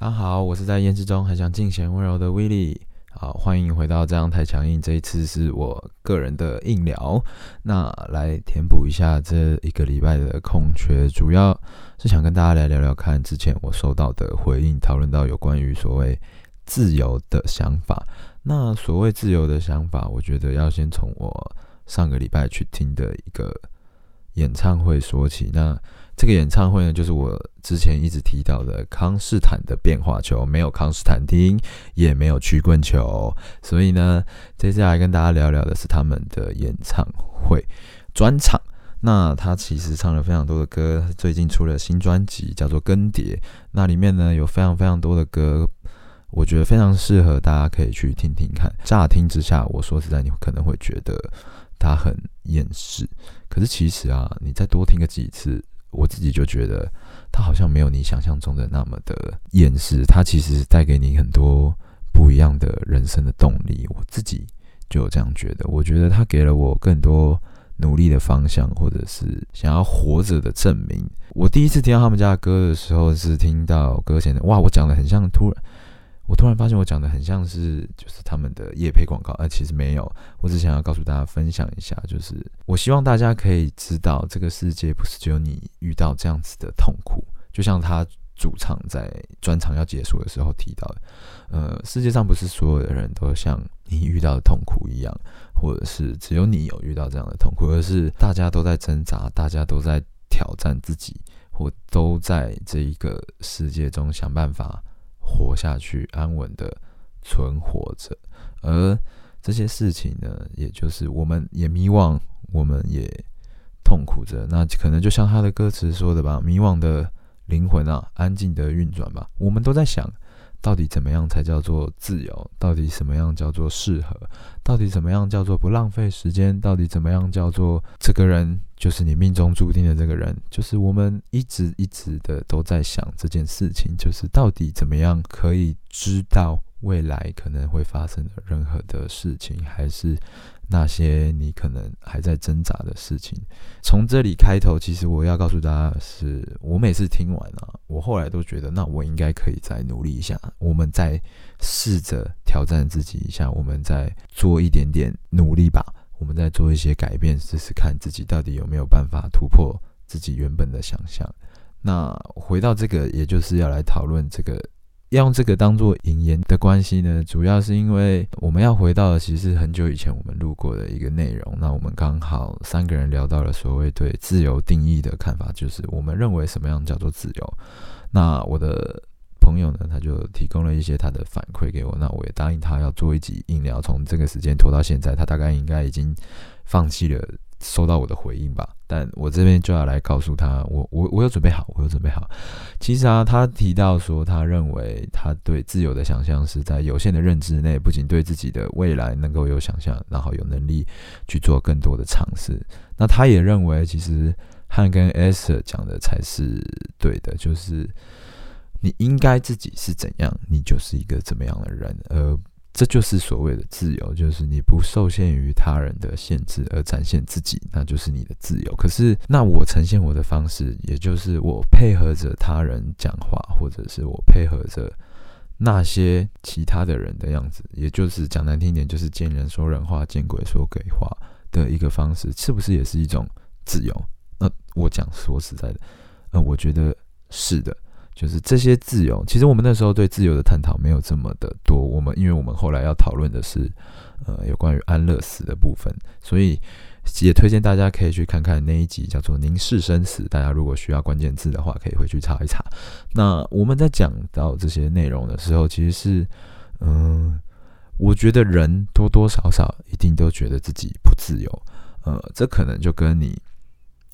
大家好，我是在验之中很想尽显温柔的威利。好，欢迎回到这样太强硬。这一次是我个人的硬聊，那来填补一下这一个礼拜的空缺，主要是想跟大家来聊聊看之前我收到的回应，讨论到有关于所谓自由的想法。那所谓自由的想法，我觉得要先从我上个礼拜去听的一个演唱会说起。那这个演唱会呢，就是我之前一直提到的康斯坦的变化球，没有康斯坦丁，也没有曲棍球，所以呢，接下来跟大家聊聊的是他们的演唱会专场。那他其实唱了非常多的歌，最近出了新专辑，叫做《更迭》，那里面呢有非常非常多的歌，我觉得非常适合大家可以去听听看。乍听之下，我说实在，你可能会觉得他很厌世，可是其实啊，你再多听个几次。我自己就觉得，他好像没有你想象中的那么的厌世，他其实带给你很多不一样的人生的动力。我自己就有这样觉得，我觉得他给了我更多努力的方向，或者是想要活着的证明。我第一次听到他们家的歌的时候，是听到歌前的哇，我讲的很像突然。我突然发现，我讲的很像是就是他们的夜配广告，而其实没有。我只想要告诉大家，分享一下，就是我希望大家可以知道，这个世界不是只有你遇到这样子的痛苦。就像他主唱在专场要结束的时候提到的，呃，世界上不是所有的人都像你遇到的痛苦一样，或者是只有你有遇到这样的痛苦，而是大家都在挣扎，大家都在挑战自己，或都在这一个世界中想办法。活下去，安稳的存活着，而这些事情呢，也就是我们也迷惘，我们也痛苦着。那可能就像他的歌词说的吧：“迷惘的灵魂啊，安静的运转吧。”我们都在想。到底怎么样才叫做自由？到底什么样叫做适合？到底怎么样叫做不浪费时间？到底怎么样叫做这个人就是你命中注定的这个人？就是我们一直一直的都在想这件事情，就是到底怎么样可以知道未来可能会发生的任何的事情，还是？那些你可能还在挣扎的事情，从这里开头，其实我要告诉大家的，是我每次听完啊，我后来都觉得，那我应该可以再努力一下，我们再试着挑战自己一下，我们再做一点点努力吧，我们再做一些改变，试试看自己到底有没有办法突破自己原本的想象。那回到这个，也就是要来讨论这个。要用这个当做引言的关系呢，主要是因为我们要回到的其实很久以前我们录过的一个内容。那我们刚好三个人聊到了所谓对自由定义的看法，就是我们认为什么样叫做自由。那我的朋友呢，他就提供了一些他的反馈给我，那我也答应他要做一集硬聊，从这个时间拖到现在，他大概应该已经放弃了。收到我的回应吧，但我这边就要来告诉他，我我我有准备好，我有准备好。其实啊，他提到说，他认为他对自由的想象是在有限的认知内，不仅对自己的未来能够有想象，然后有能力去做更多的尝试。那他也认为，其实汉跟 S 讲的才是对的，就是你应该自己是怎样，你就是一个怎么样的人，而。这就是所谓的自由，就是你不受限于他人的限制而展现自己，那就是你的自由。可是，那我呈现我的方式，也就是我配合着他人讲话，或者是我配合着那些其他的人的样子，也就是讲难听点，就是见人说人话，见鬼说鬼话的一个方式，是不是也是一种自由？那我讲说实在的，呃，我觉得是的。就是这些自由，其实我们那时候对自由的探讨没有这么的多。我们因为我们后来要讨论的是，呃，有关于安乐死的部分，所以也推荐大家可以去看看那一集叫做《凝视生死》。大家如果需要关键字的话，可以回去查一查。那我们在讲到这些内容的时候，其实是，嗯，我觉得人多多少少一定都觉得自己不自由。呃，这可能就跟你。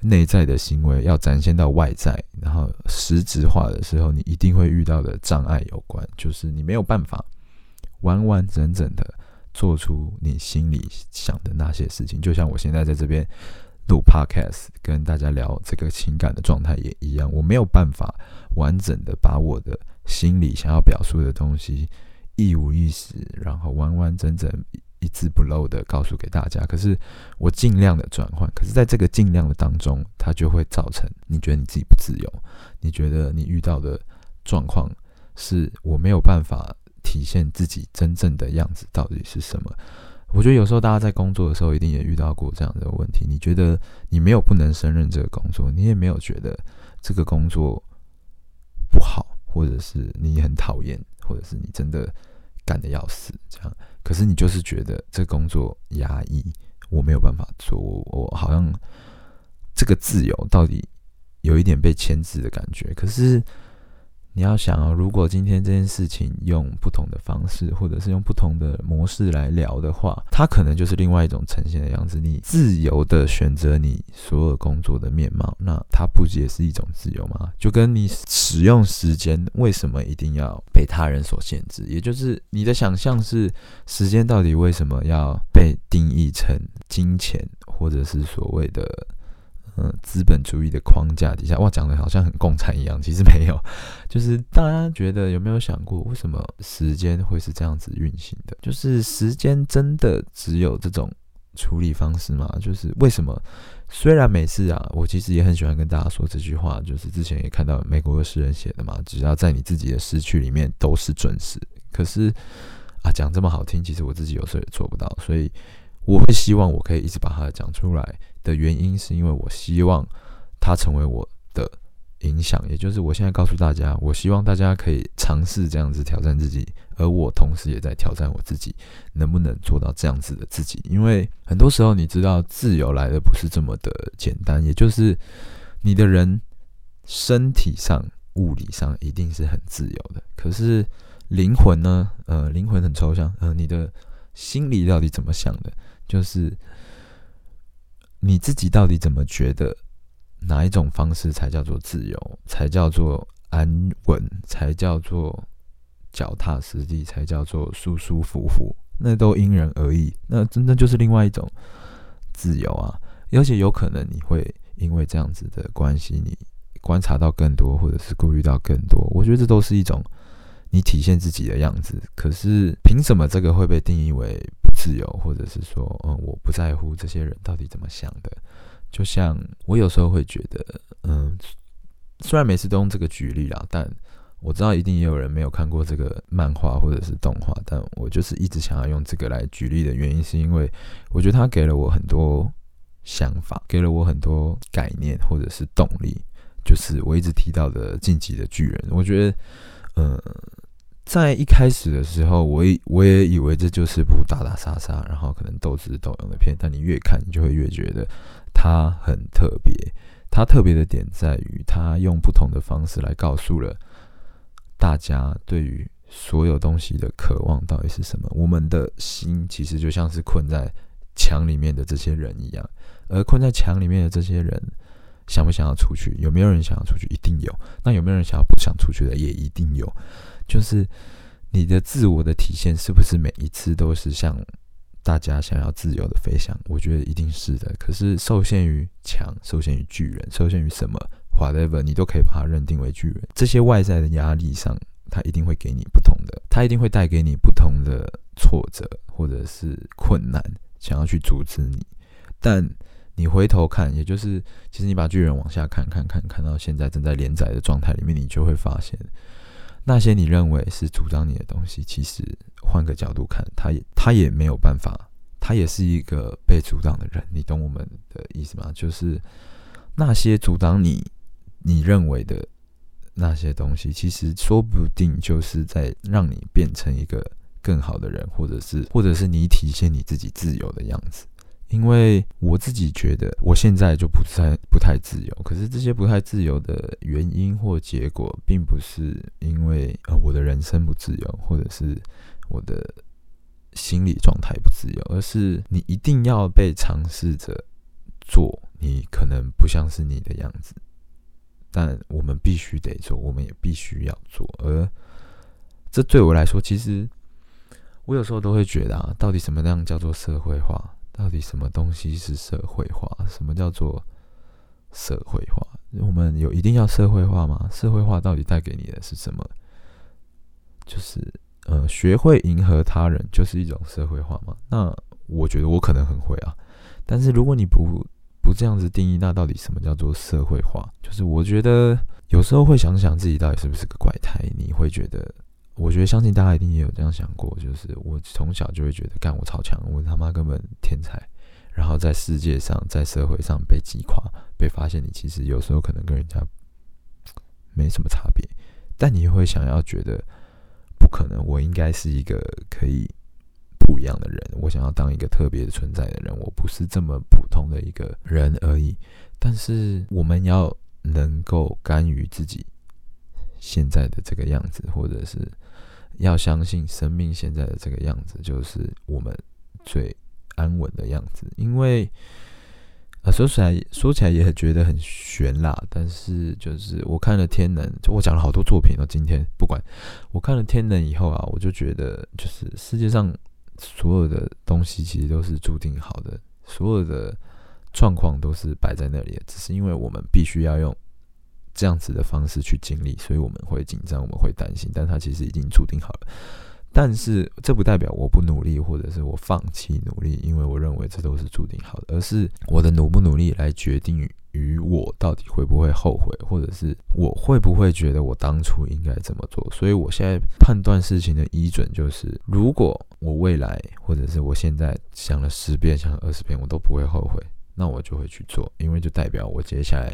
内在的行为要展现到外在，然后实质化的时候，你一定会遇到的障碍有关，就是你没有办法完完整整的做出你心里想的那些事情。就像我现在在这边录 podcast，跟大家聊这个情感的状态也一样，我没有办法完整的把我的心里想要表述的东西一五一十，然后完完整整。一字不漏的告诉给大家，可是我尽量的转换，可是在这个尽量的当中，它就会造成你觉得你自己不自由，你觉得你遇到的状况是我没有办法体现自己真正的样子到底是什么。我觉得有时候大家在工作的时候，一定也遇到过这样的问题。你觉得你没有不能胜任这个工作，你也没有觉得这个工作不好，或者是你很讨厌，或者是你真的干的要死这样。可是你就是觉得这工作压抑，我没有办法做，我好像这个自由到底有一点被牵制的感觉。可是。你要想啊，如果今天这件事情用不同的方式，或者是用不同的模式来聊的话，它可能就是另外一种呈现的样子。你自由的选择你所有工作的面貌，那它不也是一种自由吗？就跟你使用时间，为什么一定要被他人所限制？也就是你的想象是，时间到底为什么要被定义成金钱，或者是所谓的？嗯，资本主义的框架底下，哇，讲的好像很共产一样，其实没有。就是大家觉得有没有想过，为什么时间会是这样子运行的？就是时间真的只有这种处理方式吗？就是为什么？虽然每次啊，我其实也很喜欢跟大家说这句话，就是之前也看到美国的诗人写的嘛，只要在你自己的时区里面都是准时。可是啊，讲这么好听，其实我自己有时候也做不到，所以我会希望我可以一直把它讲出来。的原因是因为我希望它成为我的影响，也就是我现在告诉大家，我希望大家可以尝试这样子挑战自己，而我同时也在挑战我自己，能不能做到这样子的自己？因为很多时候你知道，自由来的不是这么的简单，也就是你的人身体上、物理上一定是很自由的，可是灵魂呢？呃，灵魂很抽象，呃，你的心里到底怎么想的？就是。你自己到底怎么觉得？哪一种方式才叫做自由？才叫做安稳？才叫做脚踏实地？才叫做舒舒服服？那都因人而异。那真的就是另外一种自由啊！而且有可能你会因为这样子的关系，你观察到更多，或者是顾虑到更多。我觉得这都是一种你体现自己的样子。可是凭什么这个会被定义为？自由，或者是说，嗯，我不在乎这些人到底怎么想的。就像我有时候会觉得，嗯，虽然每次都用这个举例啦，但我知道一定也有人没有看过这个漫画或者是动画，但我就是一直想要用这个来举例的原因，是因为我觉得它给了我很多想法，给了我很多概念或者是动力。就是我一直提到的晋级的巨人，我觉得，嗯。在一开始的时候，我我也以为这就是部打打杀杀，然后可能斗智斗勇的片。但你越看，你就会越觉得它很特别。它特别的点在于，它用不同的方式来告诉了大家，对于所有东西的渴望到底是什么。我们的心其实就像是困在墙里面的这些人一样，而困在墙里面的这些人，想不想要出去？有没有人想要出去？一定有。那有没有人想要不想出去的？也一定有。就是你的自我的体现，是不是每一次都是像大家想要自由的飞翔？我觉得一定是的。可是受限于强，受限于巨人，受限于什么？whatever，你都可以把它认定为巨人。这些外在的压力上，它一定会给你不同的，它一定会带给你不同的挫折或者是困难，想要去阻止你。但你回头看，也就是其实你把巨人往下看，看看看到现在正在连载的状态里面，你就会发现。那些你认为是阻挡你的东西，其实换个角度看，他也他也没有办法，他也是一个被阻挡的人。你懂我们的意思吗？就是那些阻挡你你认为的那些东西，其实说不定就是在让你变成一个更好的人，或者是或者是你体现你自己自由的样子。因为我自己觉得，我现在就不太不太自由。可是这些不太自由的原因或结果，并不是因为呃我的人生不自由，或者是我的心理状态不自由，而是你一定要被尝试着做，你可能不像是你的样子，但我们必须得做，我们也必须要做。而这对我来说，其实我有时候都会觉得啊，到底什么样叫做社会化？到底什么东西是社会化？什么叫做社会化？我们有一定要社会化吗？社会化到底带给你的是什么？就是呃，学会迎合他人，就是一种社会化吗？那我觉得我可能很会啊。但是如果你不不这样子定义，那到底什么叫做社会化？就是我觉得有时候会想想自己到底是不是个怪胎，你会觉得，我觉得相信大家一定也有这样想过，就是我从小就会觉得干我超强，我他妈根本天才，然后在世界上在社会上被击垮，被发现你其实有时候可能跟人家没什么差别，但你会想要觉得不可能，我应该是一个可以。不一样的人，我想要当一个特别存在的人，我不是这么普通的一个人而已。但是我们要能够甘于自己现在的这个样子，或者是要相信生命现在的这个样子就是我们最安稳的样子。因为啊，说起来说起来也觉得很悬啦。但是就是我看了《天能》，就我讲了好多作品哦。今天不管我看了《天能》以后啊，我就觉得就是世界上。所有的东西其实都是注定好的，所有的状况都是摆在那里，只是因为我们必须要用这样子的方式去经历，所以我们会紧张，我们会担心，但它其实已经注定好了。但是这不代表我不努力，或者是我放弃努力，因为我认为这都是注定好的，而是我的努不努力来决定。于我到底会不会后悔，或者是我会不会觉得我当初应该怎么做？所以我现在判断事情的依准就是，如果我未来或者是我现在想了十遍、想了二十遍，我都不会后悔，那我就会去做，因为就代表我接下来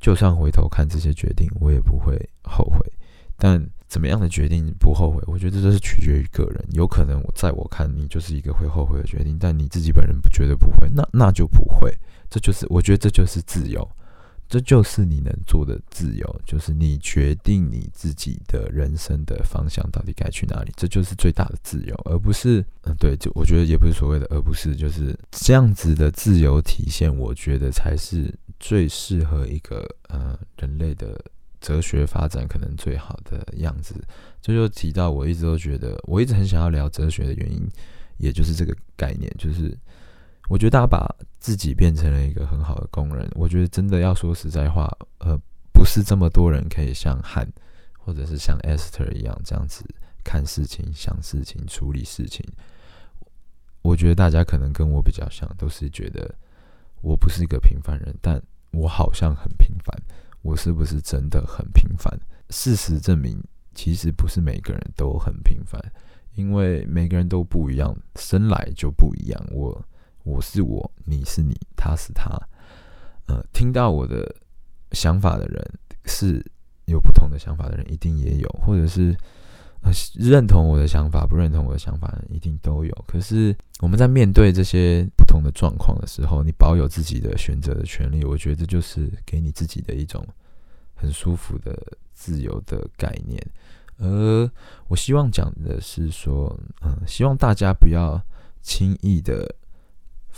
就算回头看这些决定，我也不会后悔。但怎么样的决定不后悔？我觉得这是取决于个人。有可能我在我看你就是一个会后悔的决定，但你自己本人不觉得不会，那那就不会。这就是我觉得这就是自由，这就是你能做的自由，就是你决定你自己的人生的方向到底该去哪里，这就是最大的自由，而不是嗯对，就我觉得也不是所谓的，而不是就是这样子的自由体现，我觉得才是最适合一个呃人类的哲学发展可能最好的样子。这就提到我一直都觉得，我一直很想要聊哲学的原因，也就是这个概念，就是。我觉得大家把自己变成了一个很好的工人，我觉得真的要说实在话，呃，不是这么多人可以像汉或者是像 Esther 一样这样子看事情、想事情、处理事情。我觉得大家可能跟我比较像，都是觉得我不是一个平凡人，但我好像很平凡。我是不是真的很平凡？事实证明，其实不是每个人都很平凡，因为每个人都不一样，生来就不一样。我。我是我，你是你，他是他。呃，听到我的想法的人是有不同的想法的人，一定也有，或者是认同我的想法，不认同我的想法一定都有。可是我们在面对这些不同的状况的时候，你保有自己的选择的权利，我觉得这就是给你自己的一种很舒服的自由的概念。而我希望讲的是说，嗯，希望大家不要轻易的。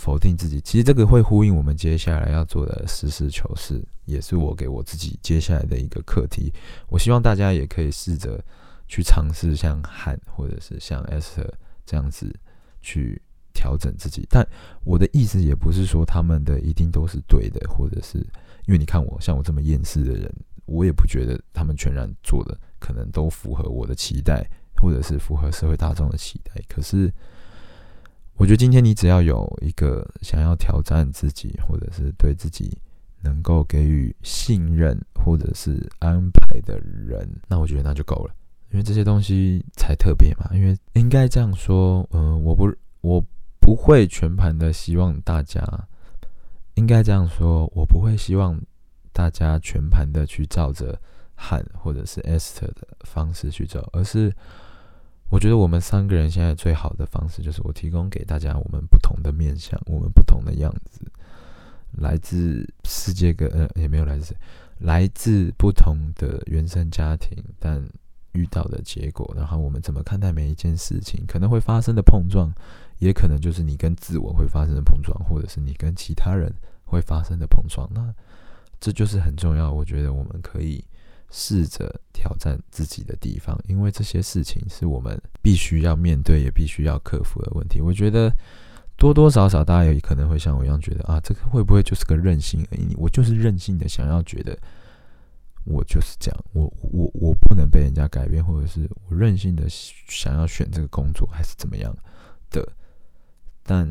否定自己，其实这个会呼应我们接下来要做的实事求是，也是我给我自己接下来的一个课题。我希望大家也可以试着去尝试像汉或者是像 S 这样子去调整自己。但我的意思也不是说他们的一定都是对的，或者是因为你看我像我这么厌世的人，我也不觉得他们全然做的可能都符合我的期待，或者是符合社会大众的期待。可是。我觉得今天你只要有一个想要挑战自己，或者是对自己能够给予信任或者是安排的人，那我觉得那就够了。因为这些东西才特别嘛。因为应该这样说，嗯，我不，我不会全盘的希望大家，应该这样说，我不会希望大家全盘的去照着汉或者是 Est 的方式去走，而是。我觉得我们三个人现在最好的方式，就是我提供给大家我们不同的面相，我们不同的样子，来自世界各呃也没有来自来自不同的原生家庭，但遇到的结果，然后我们怎么看待每一件事情，可能会发生的碰撞，也可能就是你跟自我会发生的碰撞，或者是你跟其他人会发生的碰撞，那这就是很重要。我觉得我们可以。试着挑战自己的地方，因为这些事情是我们必须要面对，也必须要克服的问题。我觉得多多少少大家也可能会像我一样觉得啊，这个会不会就是个任性而已？我就是任性的想要觉得我就是这样，我我我不能被人家改变，或者是我任性的想要选这个工作还是怎么样的？但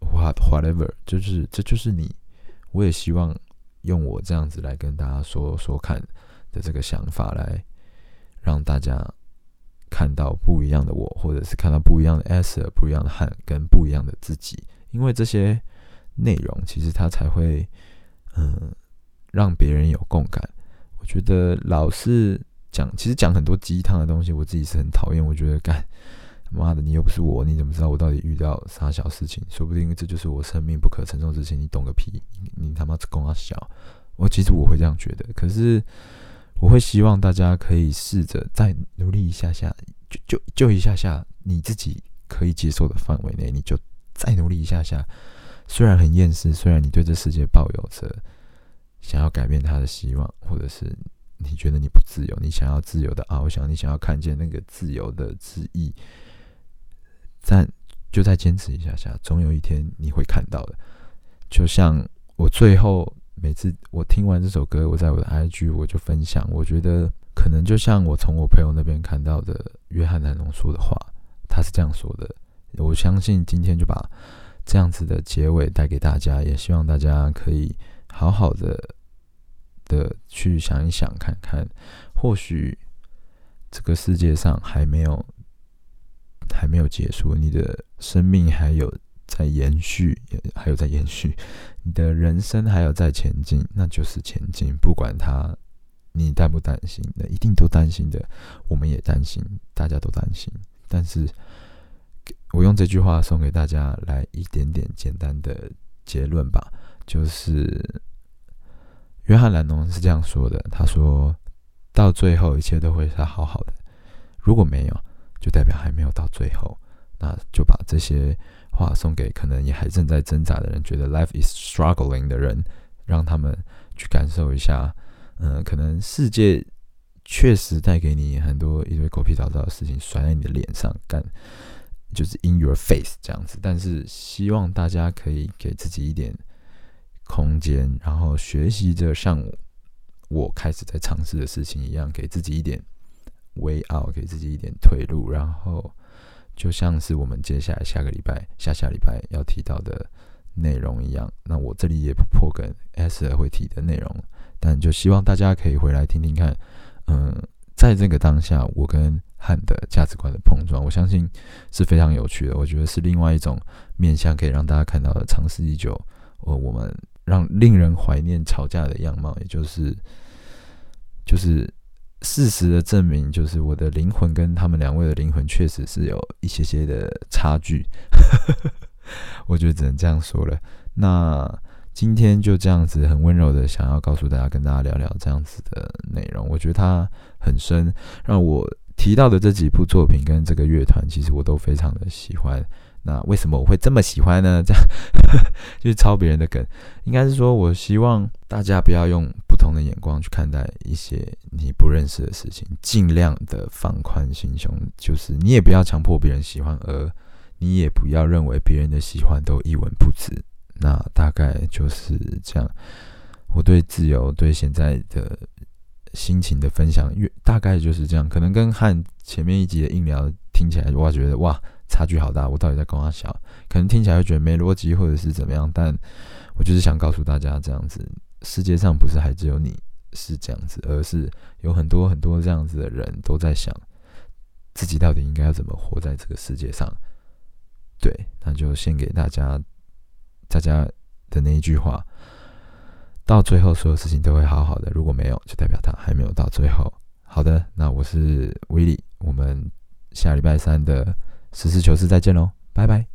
what whatever，就是这就是你。我也希望用我这样子来跟大家说说看的这个想法，来让大家看到不一样的我，或者是看到不一样的 S，不一样的汉，跟不一样的自己。因为这些内容，其实它才会嗯让别人有共感。我觉得老是讲，其实讲很多鸡汤的东西，我自己是很讨厌。我觉得干。妈的，你又不是我，你怎么知道我到底遇到啥小事情？说不定这就是我生命不可承受之轻，你懂个屁！你他妈跟我小，我其实我会这样觉得。可是我会希望大家可以试着再努力一下下，就就就一下下，你自己可以接受的范围内，你就再努力一下下。虽然很厌世，虽然你对这世界抱有着想要改变他的希望，或者是你觉得你不自由，你想要自由的翱翔，你想要看见那个自由的旨意。但就再坚持一下下，总有一天你会看到的。就像我最后每次我听完这首歌，我在我的 IG 我就分享，我觉得可能就像我从我朋友那边看到的约翰南农说的话，他是这样说的。我相信今天就把这样子的结尾带给大家，也希望大家可以好好的的去想一想看看，或许这个世界上还没有。还没有结束，你的生命还有在延续，也还有在延续，你的人生还有在前进，那就是前进。不管他，你担不担心？那一定都担心的。我们也担心，大家都担心。但是，我用这句话送给大家，来一点点简单的结论吧。就是约翰兰农是这样说的：他说到最后，一切都会是好好的。如果没有，就代表还没有到最后，那就把这些话送给可能也还正在挣扎的人，觉得 life is struggling 的人，让他们去感受一下，嗯，可能世界确实带给你很多一堆狗屁倒灶的事情甩在你的脸上，干就是 in your face 这样子，但是希望大家可以给自己一点空间，然后学习着像我开始在尝试的事情一样，给自己一点。Way out，给自己一点退路，然后就像是我们接下来下个礼拜、下下礼拜要提到的内容一样。那我这里也不破跟 S 会提的内容，但就希望大家可以回来听听看。嗯，在这个当下，我跟汉的价值观的碰撞，我相信是非常有趣的。我觉得是另外一种面向，可以让大家看到的长试已久。呃，我们让令人怀念吵架的样貌，也就是就是。事实的证明，就是我的灵魂跟他们两位的灵魂确实是有一些些的差距。我觉得只能这样说了。那今天就这样子，很温柔的想要告诉大家，跟大家聊聊这样子的内容。我觉得它很深，让我提到的这几部作品跟这个乐团，其实我都非常的喜欢。那为什么我会这么喜欢呢？这样 就是抄别人的梗，应该是说，我希望大家不要用不同的眼光去看待一些你不认识的事情，尽量的放宽心胸，就是你也不要强迫别人喜欢，而你也不要认为别人的喜欢都一文不值。那大概就是这样，我对自由、对现在的心情的分享，越大概就是这样，可能跟和前面一集的硬聊听起来，我觉得哇。差距好大，我到底在跟他小？可能听起来会觉得没逻辑，或者是怎么样？但我就是想告诉大家，这样子世界上不是还只有你是这样子，而是有很多很多这样子的人都在想自己到底应该要怎么活在这个世界上。对，那就献给大家，大家的那一句话：到最后，所有事情都会好好的。如果没有，就代表他还没有到最后。好的，那我是威利，我们下礼拜三的。实事求是，再见喽，拜拜。